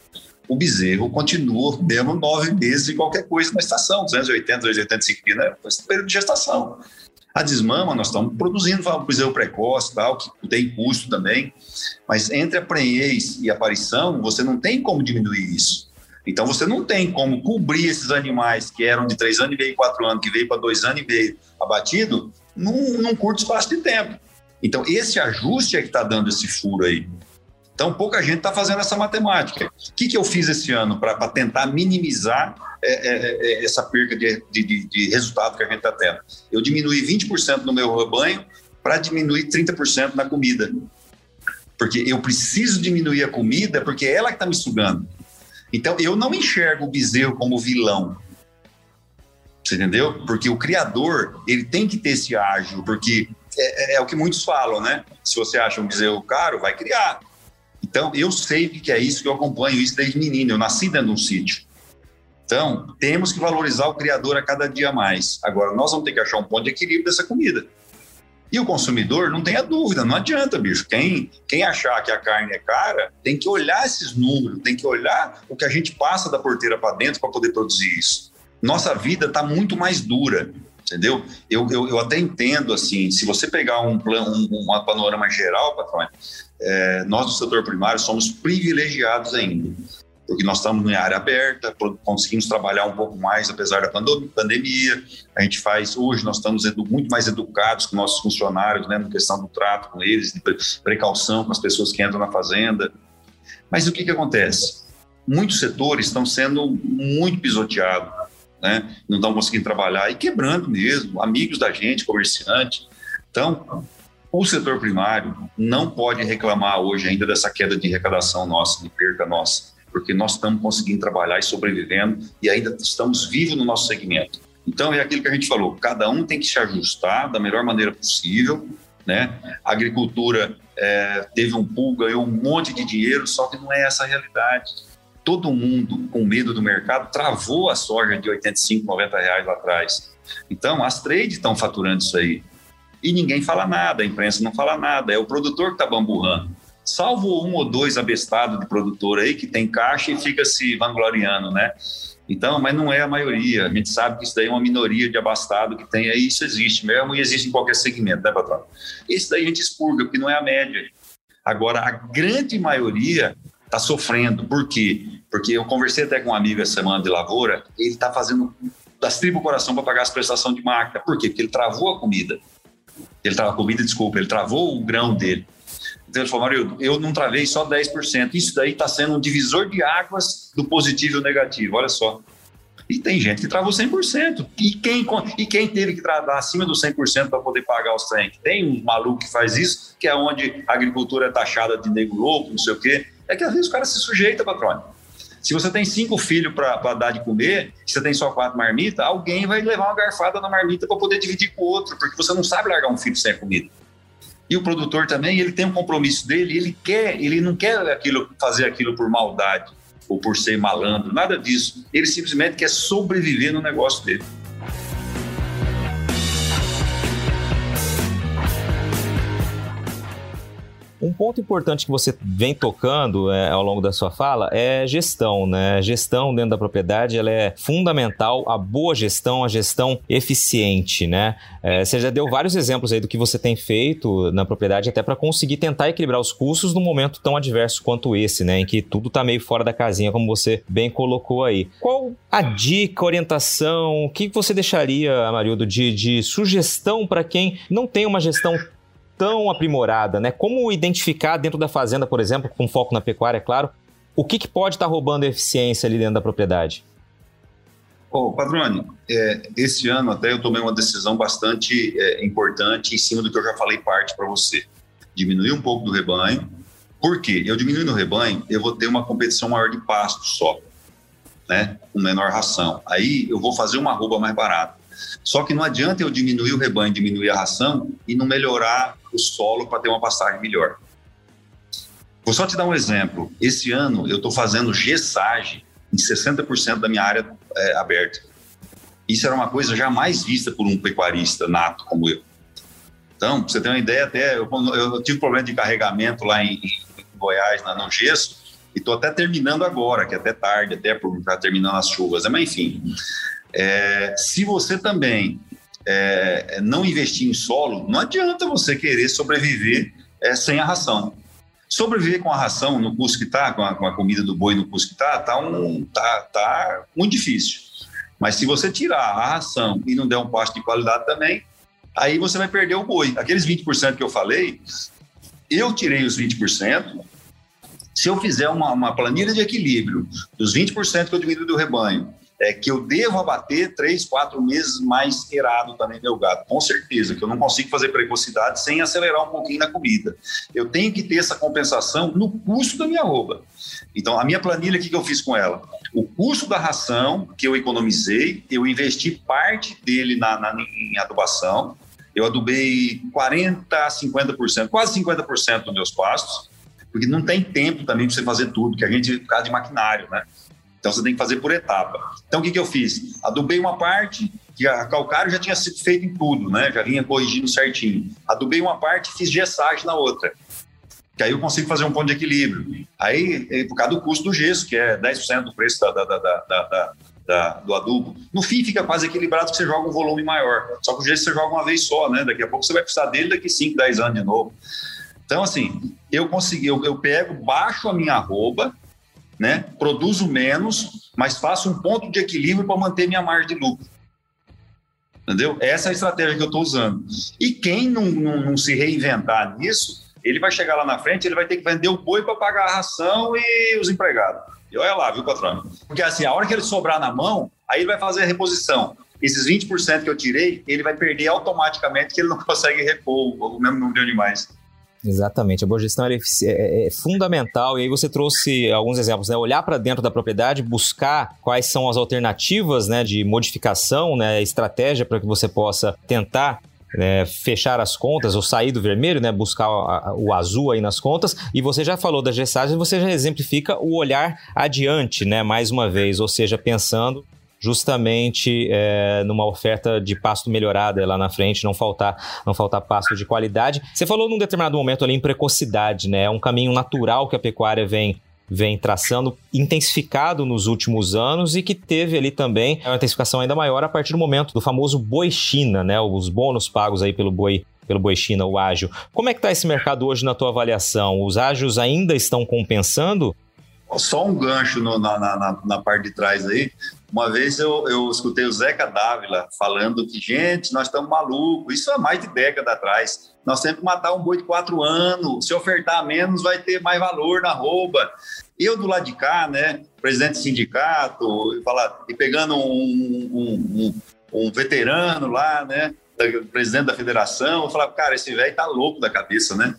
o bezerro continua mesmo nove meses de qualquer coisa na estação, 280, 285 dias, né? Esse período de gestação. A desmama, nós estamos produzindo um bezerro precoce, tal, que tem custo também, mas entre a prenhez e a aparição, você não tem como diminuir isso. Então você não tem como cobrir esses animais que eram de três anos e meio, quatro anos, que veio para dois anos e meio abatido, num, num curto espaço de tempo. Então esse ajuste é que está dando esse furo aí. Então pouca gente está fazendo essa matemática. O que, que eu fiz esse ano para tentar minimizar é, é, é, essa perca de, de, de, resultado que a gente está tendo? Eu diminuí 20% no meu rebanho para diminuir 30% na comida. Porque eu preciso diminuir a comida porque é ela que está me sugando. Então, eu não enxergo o bezerro como vilão. Você entendeu? Porque o criador, ele tem que ter esse ágil, porque é, é, é o que muitos falam, né? Se você acha um bezerro caro, vai criar. Então, eu sei que é isso que eu acompanho isso desde menino. Eu nasci dentro de um sítio. Então, temos que valorizar o criador a cada dia mais. Agora, nós vamos ter que achar um ponto de equilíbrio dessa comida. E o consumidor não tenha dúvida, não adianta, bicho. Quem, quem achar que a carne é cara, tem que olhar esses números, tem que olhar o que a gente passa da porteira para dentro para poder produzir isso. Nossa vida está muito mais dura, entendeu? Eu, eu, eu, até entendo, assim, se você pegar um plano, um, um panorama geral, patrão, é, nós do setor primário somos privilegiados ainda. Porque nós estamos em área aberta, conseguimos trabalhar um pouco mais apesar da pandemia. A gente faz hoje nós estamos muito mais educados com nossos funcionários, né, na questão do trato com eles, de precaução com as pessoas que entram na fazenda. Mas o que que acontece? Muitos setores estão sendo muito pisoteados, né? Não estão conseguindo trabalhar e quebrando mesmo, amigos da gente, comerciante. Então, o setor primário não pode reclamar hoje ainda dessa queda de arrecadação nossa, de perda nossa porque nós estamos conseguindo trabalhar e sobrevivendo e ainda estamos vivos no nosso segmento. Então, é aquilo que a gente falou: cada um tem que se ajustar da melhor maneira possível. Né? A agricultura é, teve um pool, ganhou um monte de dinheiro, só que não é essa a realidade. Todo mundo, com medo do mercado, travou a soja de 85, 90 reais lá atrás. Então, as trades estão faturando isso aí. E ninguém fala nada, a imprensa não fala nada, é o produtor que está bamburrando salvo um ou dois abestados de produtor aí que tem caixa e fica se vangloriando, né? Então, mas não é a maioria. A gente sabe que isso daí é uma minoria de abastado que tem aí, isso existe mesmo e existe em qualquer segmento, né, patrão? Isso daí a gente expurga, porque não é a média. Agora, a grande maioria está sofrendo. Por quê? Porque eu conversei até com um amigo essa semana de lavoura, ele está fazendo das tribos coração para pagar as prestações de máquina. Por quê? Porque ele travou a comida. Ele travou a comida, desculpa, ele travou o grão dele. Então ele falou, Marildo, eu não travei só 10%. Isso daí está sendo um divisor de águas do positivo e negativo, olha só. E tem gente que travou 100%. E quem, e quem teve que travar acima do 100% para poder pagar os trem? Tem um maluco que faz isso, que é onde a agricultura é taxada de nego louco, não sei o quê. É que às vezes o cara se sujeita, patrônio. Se você tem cinco filhos para dar de comer, se você tem só quatro marmitas, alguém vai levar uma garfada na marmita para poder dividir com o outro, porque você não sabe largar um filho sem comida. E o produtor também, ele tem um compromisso dele, ele quer, ele não quer aquilo, fazer aquilo por maldade ou por ser malandro, nada disso. Ele simplesmente quer sobreviver no negócio dele. Um ponto importante que você vem tocando é, ao longo da sua fala é gestão, né? Gestão dentro da propriedade ela é fundamental, a boa gestão, a gestão eficiente, né? É, você já deu vários exemplos aí do que você tem feito na propriedade até para conseguir tentar equilibrar os custos num momento tão adverso quanto esse, né? Em que tudo está meio fora da casinha, como você bem colocou aí. Qual a dica, orientação, o que você deixaria, Amarildo, de, de sugestão para quem não tem uma gestão tão aprimorada, né? Como identificar dentro da fazenda, por exemplo, com foco na pecuária, é claro, o que, que pode estar tá roubando eficiência ali dentro da propriedade? Oh, Padrone, é, esse ano até eu tomei uma decisão bastante é, importante em cima do que eu já falei parte para você. Diminuir um pouco do rebanho. Por quê? Eu diminuindo o rebanho, eu vou ter uma competição maior de pasto só, né? Com menor ração. Aí eu vou fazer uma arroba mais barata. Só que não adianta eu diminuir o rebanho, diminuir a ração e não melhorar o solo para ter uma passagem melhor. Vou só te dar um exemplo. Esse ano eu estou fazendo gessagem em 60% da minha área é, aberta. Isso era uma coisa jamais vista por um pecuarista nato como eu. Então, para você ter uma ideia, até eu, eu tive problema de carregamento lá em, em Goiás, na, no gesso, e estou até terminando agora, que é até tarde, até por estar terminando as chuvas. Mas, enfim, é, se você também é, não investir em solo, não adianta você querer sobreviver é, sem a ração. Sobreviver com a ração no custo que está, com, com, a comida do boi no custo que está, está um, tá, tá muito difícil. Mas se você tirar a ração e não der um pasto de qualidade também, aí você vai perder o boi. Aqueles 20% que eu falei, eu tirei os 20%. Se eu fizer uma, uma planilha de equilíbrio dos 20% que eu diminuo do rebanho é, que eu devo abater três, quatro meses mais errado também meu gado. Com certeza, que eu não consigo fazer precocidade sem acelerar um pouquinho na comida. Eu tenho que ter essa compensação no custo da minha roupa. Então, a minha planilha, o que, que eu fiz com ela? O custo da ração que eu economizei, eu investi parte dele na, na em adubação. Eu adubei 40% a 50%, quase 50% dos meus pastos, porque não tem tempo também para você fazer tudo, que a gente, por causa de maquinário, né? Então você tem que fazer por etapa. Então o que, que eu fiz? Adubei uma parte, que a calcário já tinha sido feito em tudo, né? Já vinha corrigindo certinho. Adubei uma parte, fiz gessagem na outra. Que aí eu consigo fazer um ponto de equilíbrio. Aí, é por causa do custo do gesso, que é 10% do preço da, da, da, da, do adubo. No fim, fica quase equilibrado porque você joga um volume maior. Só que o gesso você joga uma vez só, né? Daqui a pouco você vai precisar dele daqui 5, 10 anos de novo. Então, assim, eu consegui, eu, eu pego, baixo a minha arroba, né? Produzo menos, mas faço um ponto de equilíbrio para manter minha margem de lucro. Entendeu? Essa é a estratégia que eu estou usando. E quem não, não, não, se reinventar nisso, ele vai chegar lá na frente, ele vai ter que vender o boi para pagar a ração e os empregados. E olha lá, viu, patrão? Porque assim, a hora que ele sobrar na mão, aí ele vai fazer a reposição. Esses 20% que eu tirei, ele vai perder automaticamente, que ele não consegue repor o mesmo número de animais. Exatamente, a boa gestão é, é, é, fundamental e aí você trouxe alguns exemplos, né? Olhar para dentro da propriedade, buscar quais são as alternativas, né, de modificação, né, estratégia para que você possa tentar né, fechar as contas ou sair do vermelho, né, buscar o azul aí nas contas. E você já falou da gestagem, você já exemplifica o olhar adiante, né, mais uma vez, ou seja, pensando justamente é, numa oferta de pasto melhorada lá na frente, não faltar, não faltar pasto de qualidade. Você falou num determinado momento ali em precocidade, né? É um caminho natural que a pecuária vem vem traçando, intensificado nos últimos anos e que teve ali também uma intensificação ainda maior a partir do momento do famoso boi China, né? Os bônus pagos aí pelo boi pelo boi China, o ágil. Como é que está esse mercado hoje na tua avaliação? Os ágios ainda estão compensando? Só um gancho no, na, na, na, parte de trás aí. Uma vez eu, eu escutei o Zeca Dávila falando que, gente, nós estamos malucos. Isso há mais de década atrás. Nós temos que matar um boi de quatro anos. Se ofertar menos, vai ter mais valor na rouba. Eu do lado de cá, né, presidente do sindicato, falar, e pegando um, um, um, um veterano lá, né, presidente da federação, eu falava, cara, esse velho tá louco da cabeça, né?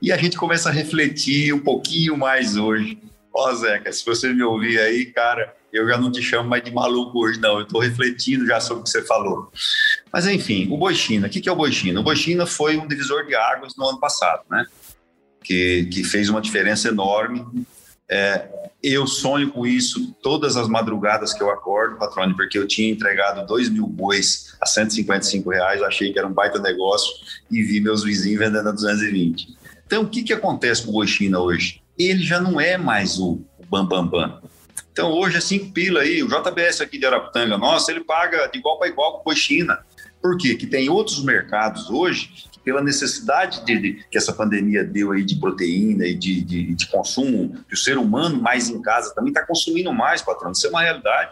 E a gente começa a refletir um pouquinho mais hoje. Ó, Zeca, se você me ouvir aí, cara, eu já não te chamo mais de maluco hoje, não. Eu estou refletindo já sobre o que você falou. Mas, enfim, o Boixina. O que é o Boixina? O Boixina foi um divisor de águas no ano passado, né? Que, que fez uma diferença enorme. É, eu sonho com isso todas as madrugadas que eu acordo, patrônio, porque eu tinha entregado 2 mil bois a 155 reais, achei que era um baita negócio e vi meus vizinhos vendendo a 220. Então, o que, que acontece com o Boixina hoje? Ele já não é mais o bambambam. Bam, bam. Então, hoje é 5 pila aí. O JBS aqui de Araputanga, nossa, ele paga de igual para igual com a China. Por quê? Que tem outros mercados hoje que, pela necessidade de, de, que essa pandemia deu aí de proteína e de, de, de consumo, que o ser humano mais em casa também está consumindo mais, patrão. Isso é uma realidade.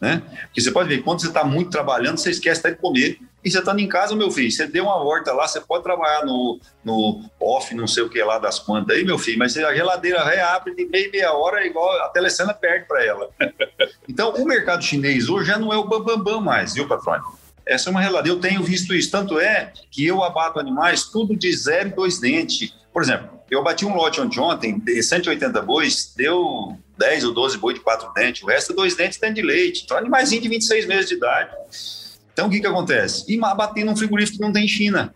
Né? Porque você pode ver, quando você está muito trabalhando, você esquece até de comer. E você estando em casa, meu filho, você deu uma horta lá, você pode trabalhar no, no off, não sei o que lá das quantas aí, meu filho, mas a geladeira reabre de meia, meia hora, igual a telecena perde para ela. então, o mercado chinês hoje já não é o bambambam bam, bam mais, viu, patrão? Essa é uma realidade. Eu tenho visto isso. Tanto é que eu abato animais tudo de zero e dois dentes. Por exemplo, eu bati um lote ontem, de 180 bois, deu 10 ou 12 boi de quatro dentes. O resto, dois dentes dentro de leite. Então, animaizinho de 26 meses de idade. Então, o que, que acontece? E abater num frigorífico que não tem China.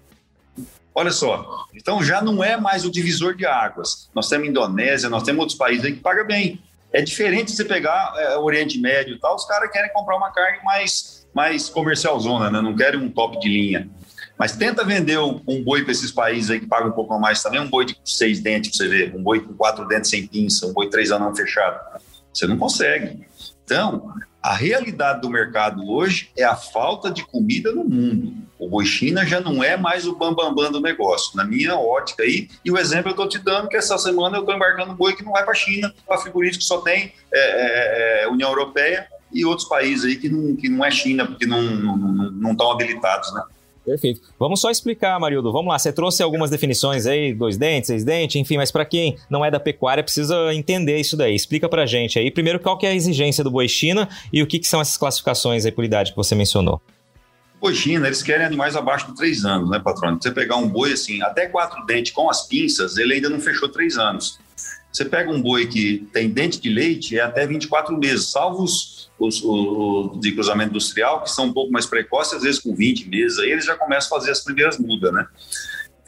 Olha só. Então, já não é mais o divisor de águas. Nós temos Indonésia, nós temos outros países aí que pagam bem. É diferente você pegar é, Oriente Médio e tal, os caras querem comprar uma carne mais, mais comercial zona, né? Não querem um top de linha. Mas tenta vender um, um boi para esses países aí que pagam um pouco a mais também, um boi de seis dentes, para você ver, um boi com quatro dentes sem pinça, um boi três anos fechado. Você não consegue. Então, a realidade do mercado hoje é a falta de comida no mundo. O boi China já não é mais o bambambam bam, bam do negócio, na minha ótica aí. E o exemplo eu estou te dando que essa semana eu estou embarcando um boi que não vai para a China, para frigorífico que só tem é, é, é, União Europeia e outros países aí que não, que não é China, porque não estão não, não, não habilitados, né? Perfeito. Vamos só explicar, Marildo. Vamos lá, você trouxe algumas definições aí, dois dentes, seis dentes, enfim, mas para quem não é da pecuária precisa entender isso daí. Explica pra gente aí, primeiro, qual que é a exigência do boi China e o que, que são essas classificações aí por idade que você mencionou. Boi China, eles querem animais abaixo de três anos, né, patrão? Você pegar um boi assim, até quatro dentes com as pinças, ele ainda não fechou três anos. Você pega um boi que tem dente de leite, é até 24 meses, salvo os os, os, de cruzamento industrial, que são um pouco mais precoces, às vezes com 20 meses, aí eles já começam a fazer as primeiras mudas, né?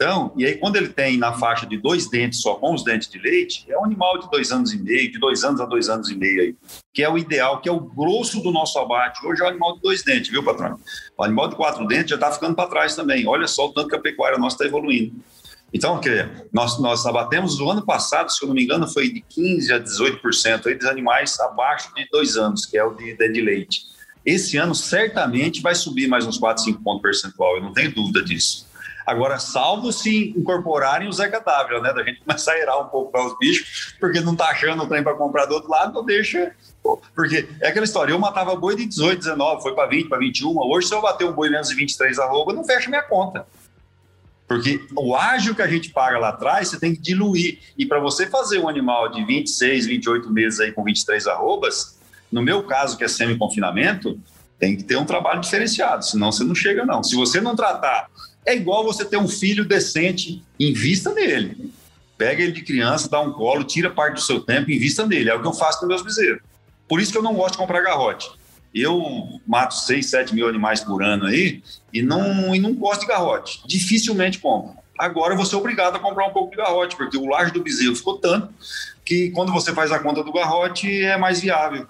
Então, e aí quando ele tem na faixa de dois dentes só com os dentes de leite, é um animal de dois anos e meio, de dois anos a dois anos e meio aí, que é o ideal, que é o grosso do nosso abate. Hoje é o animal de dois dentes, viu, patrão? O animal de quatro dentes já está ficando para trás também. Olha só o tanto que a pecuária nossa está evoluindo. Então, nós, nós abatemos o ano passado, se eu não me engano, foi de 15% a 18% aí dos animais abaixo de dois anos, que é o de, de leite. Esse ano certamente vai subir mais uns 4, 5 pontos percentual, eu não tenho dúvida disso. Agora, salvo se incorporarem o Zeca W, né? Da gente começar a irar um pouco para os bichos, porque não tá achando o trem para comprar do outro lado, então deixa. Porque é aquela história, eu matava boi de 18, 19, foi para 20, para 21. Hoje, se eu bater um boi menos de 23 arroba, não fecha minha conta. Porque o ágio que a gente paga lá atrás, você tem que diluir. E para você fazer um animal de 26, 28 meses aí com 23 arrobas, no meu caso, que é semi-confinamento, tem que ter um trabalho diferenciado, senão você não chega, não. Se você não tratar, é igual você ter um filho decente, invista nele. Pega ele de criança, dá um colo, tira parte do seu tempo, invista nele. É o que eu faço com meus bezerros. Por isso que eu não gosto de comprar garrote. Eu mato 6, 7 mil animais por ano aí e não, e não gosto de garrote. Dificilmente compro. Agora eu vou ser obrigado a comprar um pouco de garrote, porque o laje do bezerro ficou tanto que quando você faz a conta do garrote é mais viável.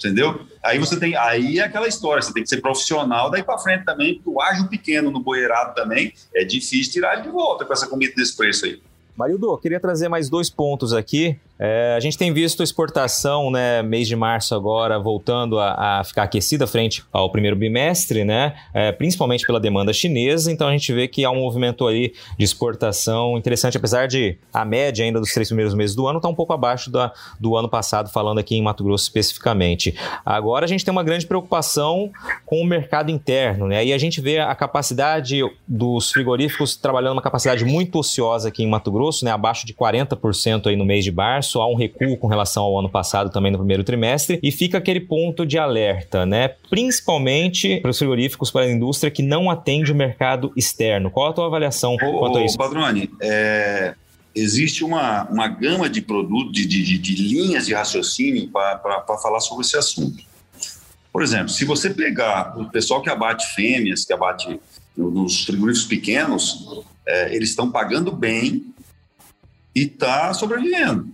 Entendeu? Aí você tem. Aí é aquela história, você tem que ser profissional daí para frente também, porque o ágio pequeno no boeirado também é difícil tirar ele de volta com essa comida desse preço aí. Marildo, queria trazer mais dois pontos aqui. É, a gente tem visto exportação, né, mês de março agora, voltando a, a ficar aquecida frente ao primeiro bimestre, né, é, principalmente pela demanda chinesa. Então a gente vê que há um movimento aí de exportação interessante, apesar de a média ainda dos três primeiros meses do ano estar tá um pouco abaixo da, do ano passado, falando aqui em Mato Grosso especificamente. Agora a gente tem uma grande preocupação com o mercado interno, né, e a gente vê a capacidade dos frigoríficos trabalhando uma capacidade muito ociosa aqui em Mato Grosso, né, abaixo de 40% aí no mês de março março, há um recuo com relação ao ano passado também no primeiro trimestre, e fica aquele ponto de alerta, né? Principalmente para os frigoríficos, para a indústria que não atende o mercado externo. Qual a tua avaliação ô, quanto a isso? Padrone, é, existe uma, uma gama de produtos, de, de, de linhas de raciocínio para falar sobre esse assunto. Por exemplo, se você pegar o pessoal que abate fêmeas, que abate nos frigoríficos pequenos, é, eles estão pagando bem e está sobrevivendo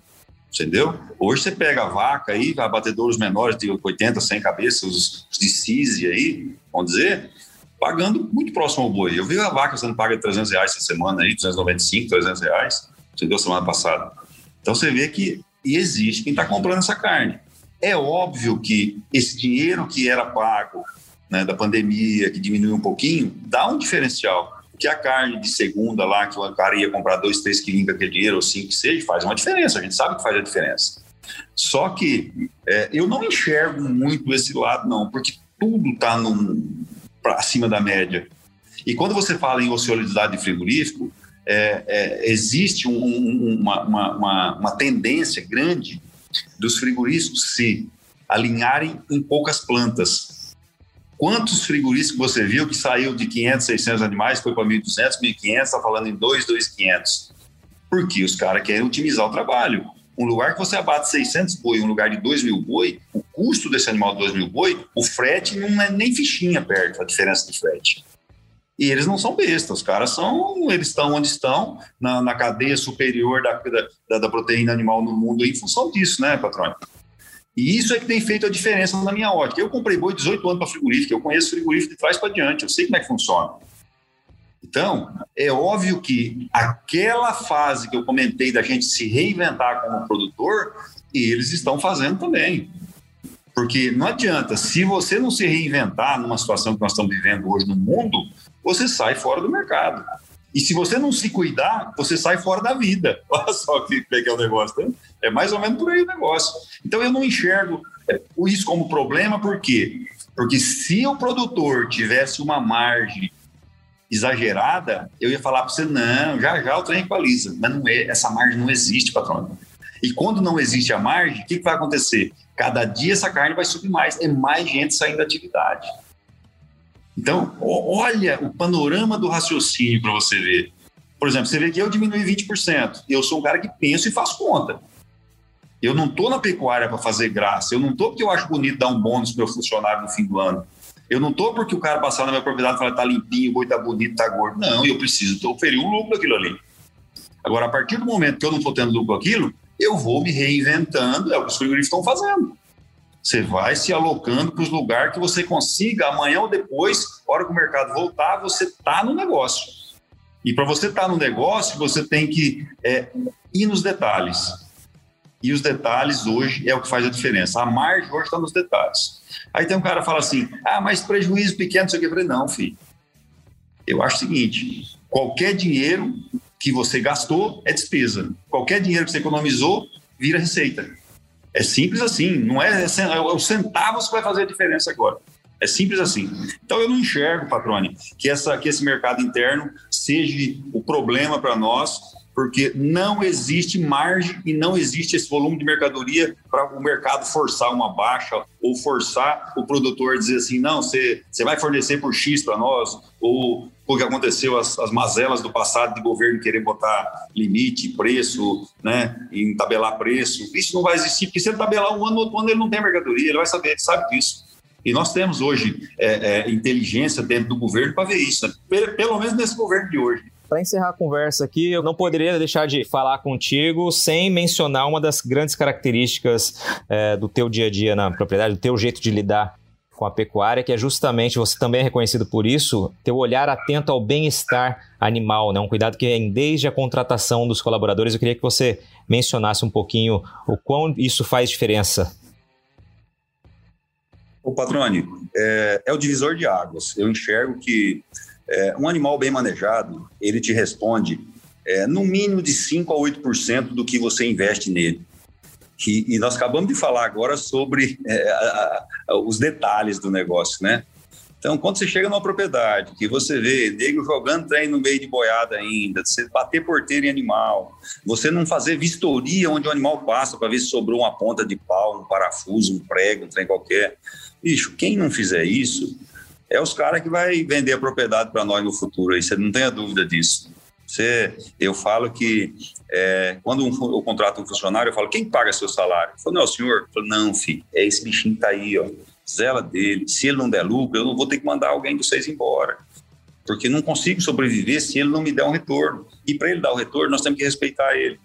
entendeu? Hoje você pega a vaca aí, abatedouros menores de 80, 100 cabeças, os de CISI aí, vamos dizer, pagando muito próximo ao boi. Eu vi a vaca sendo paga 300 reais essa semana aí, 295, 300 reais, entendeu? Semana passada. Então você vê que existe quem está comprando essa carne. É óbvio que esse dinheiro que era pago né, da pandemia, que diminuiu um pouquinho, dá um diferencial que a carne de segunda lá, que o cara ia comprar dois, três quilinhos daquele dinheiro, ou cinco que seja, faz uma diferença, a gente sabe que faz a diferença. Só que é, eu não enxergo muito esse lado, não, porque tudo está acima da média. E quando você fala em ociosidade de frigorífico, é, é, existe um, um, uma, uma, uma tendência grande dos frigoríficos se alinharem em poucas plantas Quantos frigoríficos você viu que saiu de 500, 600 animais, foi para 1.200, 1.500, está falando em 2, 2.500? Porque os caras querem otimizar o trabalho. Um lugar que você abate 600 boi, um lugar de 2 mil boi, o custo desse animal de 2 mil boi, o frete não é nem fichinha perto, a diferença de frete. E eles não são bestas, os caras são, eles estão onde estão, na, na cadeia superior da, da, da, proteína animal no mundo, em função disso, né, patrão? E isso é que tem feito a diferença na minha ótica. Eu comprei boi 18 anos para frigorífico, eu conheço frigorífico de trás para diante, eu sei como é que funciona. Então, é óbvio que aquela fase que eu comentei da gente se reinventar como produtor, eles estão fazendo também. Porque não adianta, se você não se reinventar numa situação que nós estamos vivendo hoje no mundo, você sai fora do mercado. E se você não se cuidar, você sai fora da vida. Olha só que, que é o negócio. Né? É mais ou menos por aí o negócio. Então eu não enxergo é, isso como problema, por quê? Porque se o produtor tivesse uma margem exagerada, eu ia falar para você, não, já já o trem equaliza. Mas não é, essa margem não existe, patrão. E quando não existe a margem, o que, que vai acontecer? Cada dia essa carne vai subir mais, é mais gente saindo da atividade. Então, olha o panorama do raciocínio para você ver. Por exemplo, você vê que eu diminui 20%. Eu sou um cara que penso e faço conta. Eu não estou na pecuária para fazer graça. Eu não estou porque eu acho bonito dar um bônus para meu funcionário no fim do ano. Eu não estou porque o cara passar na minha propriedade e falar tá limpinho, o boi tá bonito, tá gordo. Não, eu preciso oferir um lucro daquilo ali. Agora, a partir do momento que eu não estou tendo lucro aquilo, eu vou me reinventando, é o que os frigoríficos estão fazendo. Você vai se alocando para os lugares que você consiga, amanhã ou depois, hora que o mercado voltar, você está no negócio. E para você estar tá no negócio, você tem que é, ir nos detalhes. E os detalhes hoje é o que faz a diferença. A margem hoje está nos detalhes. Aí tem um cara que fala assim: ah, mas prejuízo pequeno, não sei o que. Eu falei: não, filho. Eu acho o seguinte: Qualquer dinheiro que você gastou é despesa. Qualquer dinheiro que você economizou vira receita. É simples assim, não é, é, é os centavos que vai fazer a diferença agora. É simples assim. Então eu não enxergo, Patrone, que, essa, que esse mercado interno seja o problema para nós, porque não existe margem e não existe esse volume de mercadoria para o mercado forçar uma baixa ou forçar o produtor a dizer assim, não, você, vai fornecer por X para nós, ou o que aconteceu, as, as mazelas do passado de governo querer botar limite, preço, né, e tabelar preço. Isso não vai existir, porque se ele tabelar um ano, no outro ano ele não tem mercadoria, ele vai saber, ele sabe disso. E nós temos hoje é, é, inteligência dentro do governo para ver isso, né? pelo menos nesse governo de hoje. Para encerrar a conversa aqui, eu não poderia deixar de falar contigo sem mencionar uma das grandes características é, do teu dia a dia na propriedade, do teu jeito de lidar com a pecuária, que é justamente, você também é reconhecido por isso, teu olhar atento ao bem-estar animal, né? um cuidado que vem desde a contratação dos colaboradores. Eu queria que você mencionasse um pouquinho o quão isso faz diferença. O Patrone, é, é o divisor de águas. Eu enxergo que é, um animal bem manejado, ele te responde é, no mínimo de 5 a 8% do que você investe nele. E, e, nós acabamos de falar agora sobre é, a, a, os detalhes do negócio, né? Então, quando você chega numa propriedade, que você vê nego jogando trem no meio de boiada ainda, você bater porteiro em animal, você não fazer vistoria onde o animal passa para ver se sobrou uma ponta de pau, um parafuso, um prego, um trem qualquer. Bicho, quem não fizer isso, é os caras que vai vender a propriedade para nós no futuro, aí você não tenha dúvida disso. Você, eu falo que é, quando um, eu contrato um funcionário, eu falo, quem paga seu salário? Eu falo, não, senhor. Falo, não, filho, é esse bichinho que tá aí, ó. Zela dele. Se ele não der lucro, eu não vou ter que mandar alguém de vocês embora. Porque não consigo sobreviver se ele não me der um retorno. E para ele dar o retorno, nós temos que respeitar ele.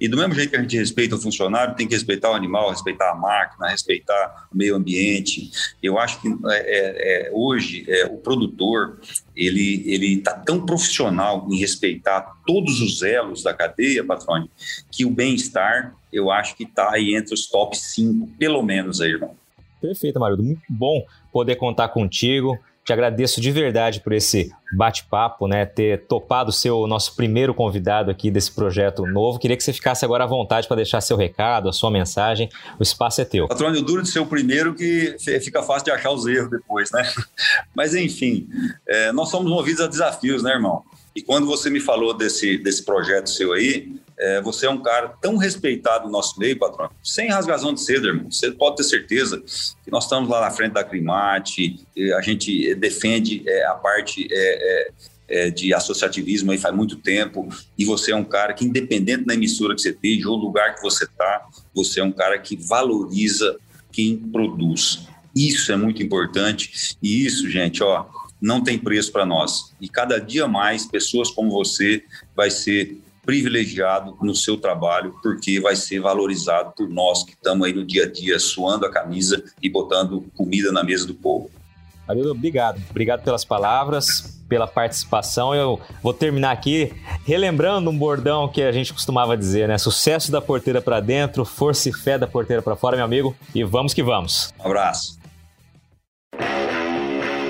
E do mesmo jeito que a gente respeita o funcionário, tem que respeitar o animal, respeitar a máquina, respeitar o meio ambiente. Eu acho que é, é, é hoje é, o produtor ele ele está tão profissional em respeitar todos os elos da cadeia, patrônio, que o bem-estar eu acho que está aí entre os top 5, pelo menos aí, irmão. Perfeito, Marildo. Muito bom poder contar contigo. Te agradeço de verdade por esse bate-papo, né? Ter topado ser o nosso primeiro convidado aqui desse projeto novo. Queria que você ficasse agora à vontade para deixar seu recado, a sua mensagem. O espaço é teu. Patrônio, duro de ser o primeiro que fica fácil de achar os erros depois, né? Mas enfim, é, nós somos movidos a desafios, né, irmão? E quando você me falou desse, desse projeto seu aí, é, você é um cara tão respeitado no nosso meio, patrão, sem rasgação de seda, irmão. Você pode ter certeza que nós estamos lá na frente da Climate, a gente defende é, a parte é, de associativismo aí faz muito tempo, e você é um cara que, independente da emissora que você esteja ou lugar que você está, você é um cara que valoriza quem produz. Isso é muito importante, e isso, gente, ó, não tem preço para nós. E cada dia mais pessoas como você vai ser privilegiado no seu trabalho, porque vai ser valorizado por nós que estamos aí no dia a dia suando a camisa e botando comida na mesa do povo. Ariel, obrigado. Obrigado pelas palavras, pela participação. Eu vou terminar aqui relembrando um bordão que a gente costumava dizer, né? Sucesso da porteira para dentro, força e fé da porteira para fora, meu amigo. E vamos que vamos. Um abraço.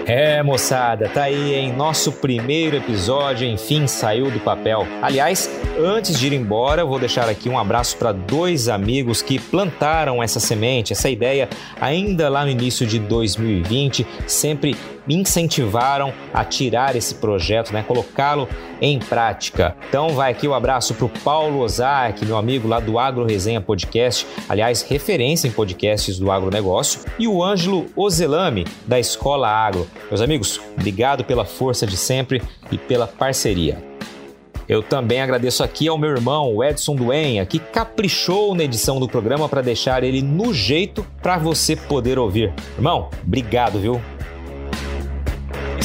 É, moçada, tá aí, em Nosso primeiro episódio, enfim, saiu do papel. Aliás, antes de ir embora, eu vou deixar aqui um abraço para dois amigos que plantaram essa semente, essa ideia, ainda lá no início de 2020, sempre me incentivaram a tirar esse projeto, né, colocá-lo em prática. Então vai aqui o um abraço para o Paulo Ozaki, meu amigo lá do Agro Resenha Podcast, aliás, referência em podcasts do agronegócio, e o Ângelo Ozelame, da Escola Agro. Meus amigos, obrigado pela força de sempre e pela parceria. Eu também agradeço aqui ao meu irmão, o Edson Duenha, que caprichou na edição do programa para deixar ele no jeito para você poder ouvir. Irmão, obrigado, viu?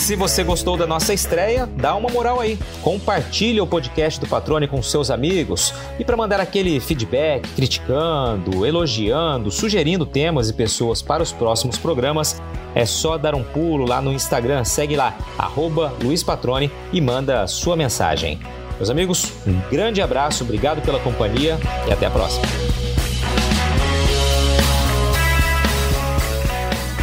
Se você gostou da nossa estreia, dá uma moral aí. Compartilhe o podcast do Patrone com seus amigos. E para mandar aquele feedback, criticando, elogiando, sugerindo temas e pessoas para os próximos programas, é só dar um pulo lá no Instagram, segue lá, arroba Luiz Patrone e manda sua mensagem. Meus amigos, um grande abraço, obrigado pela companhia e até a próxima.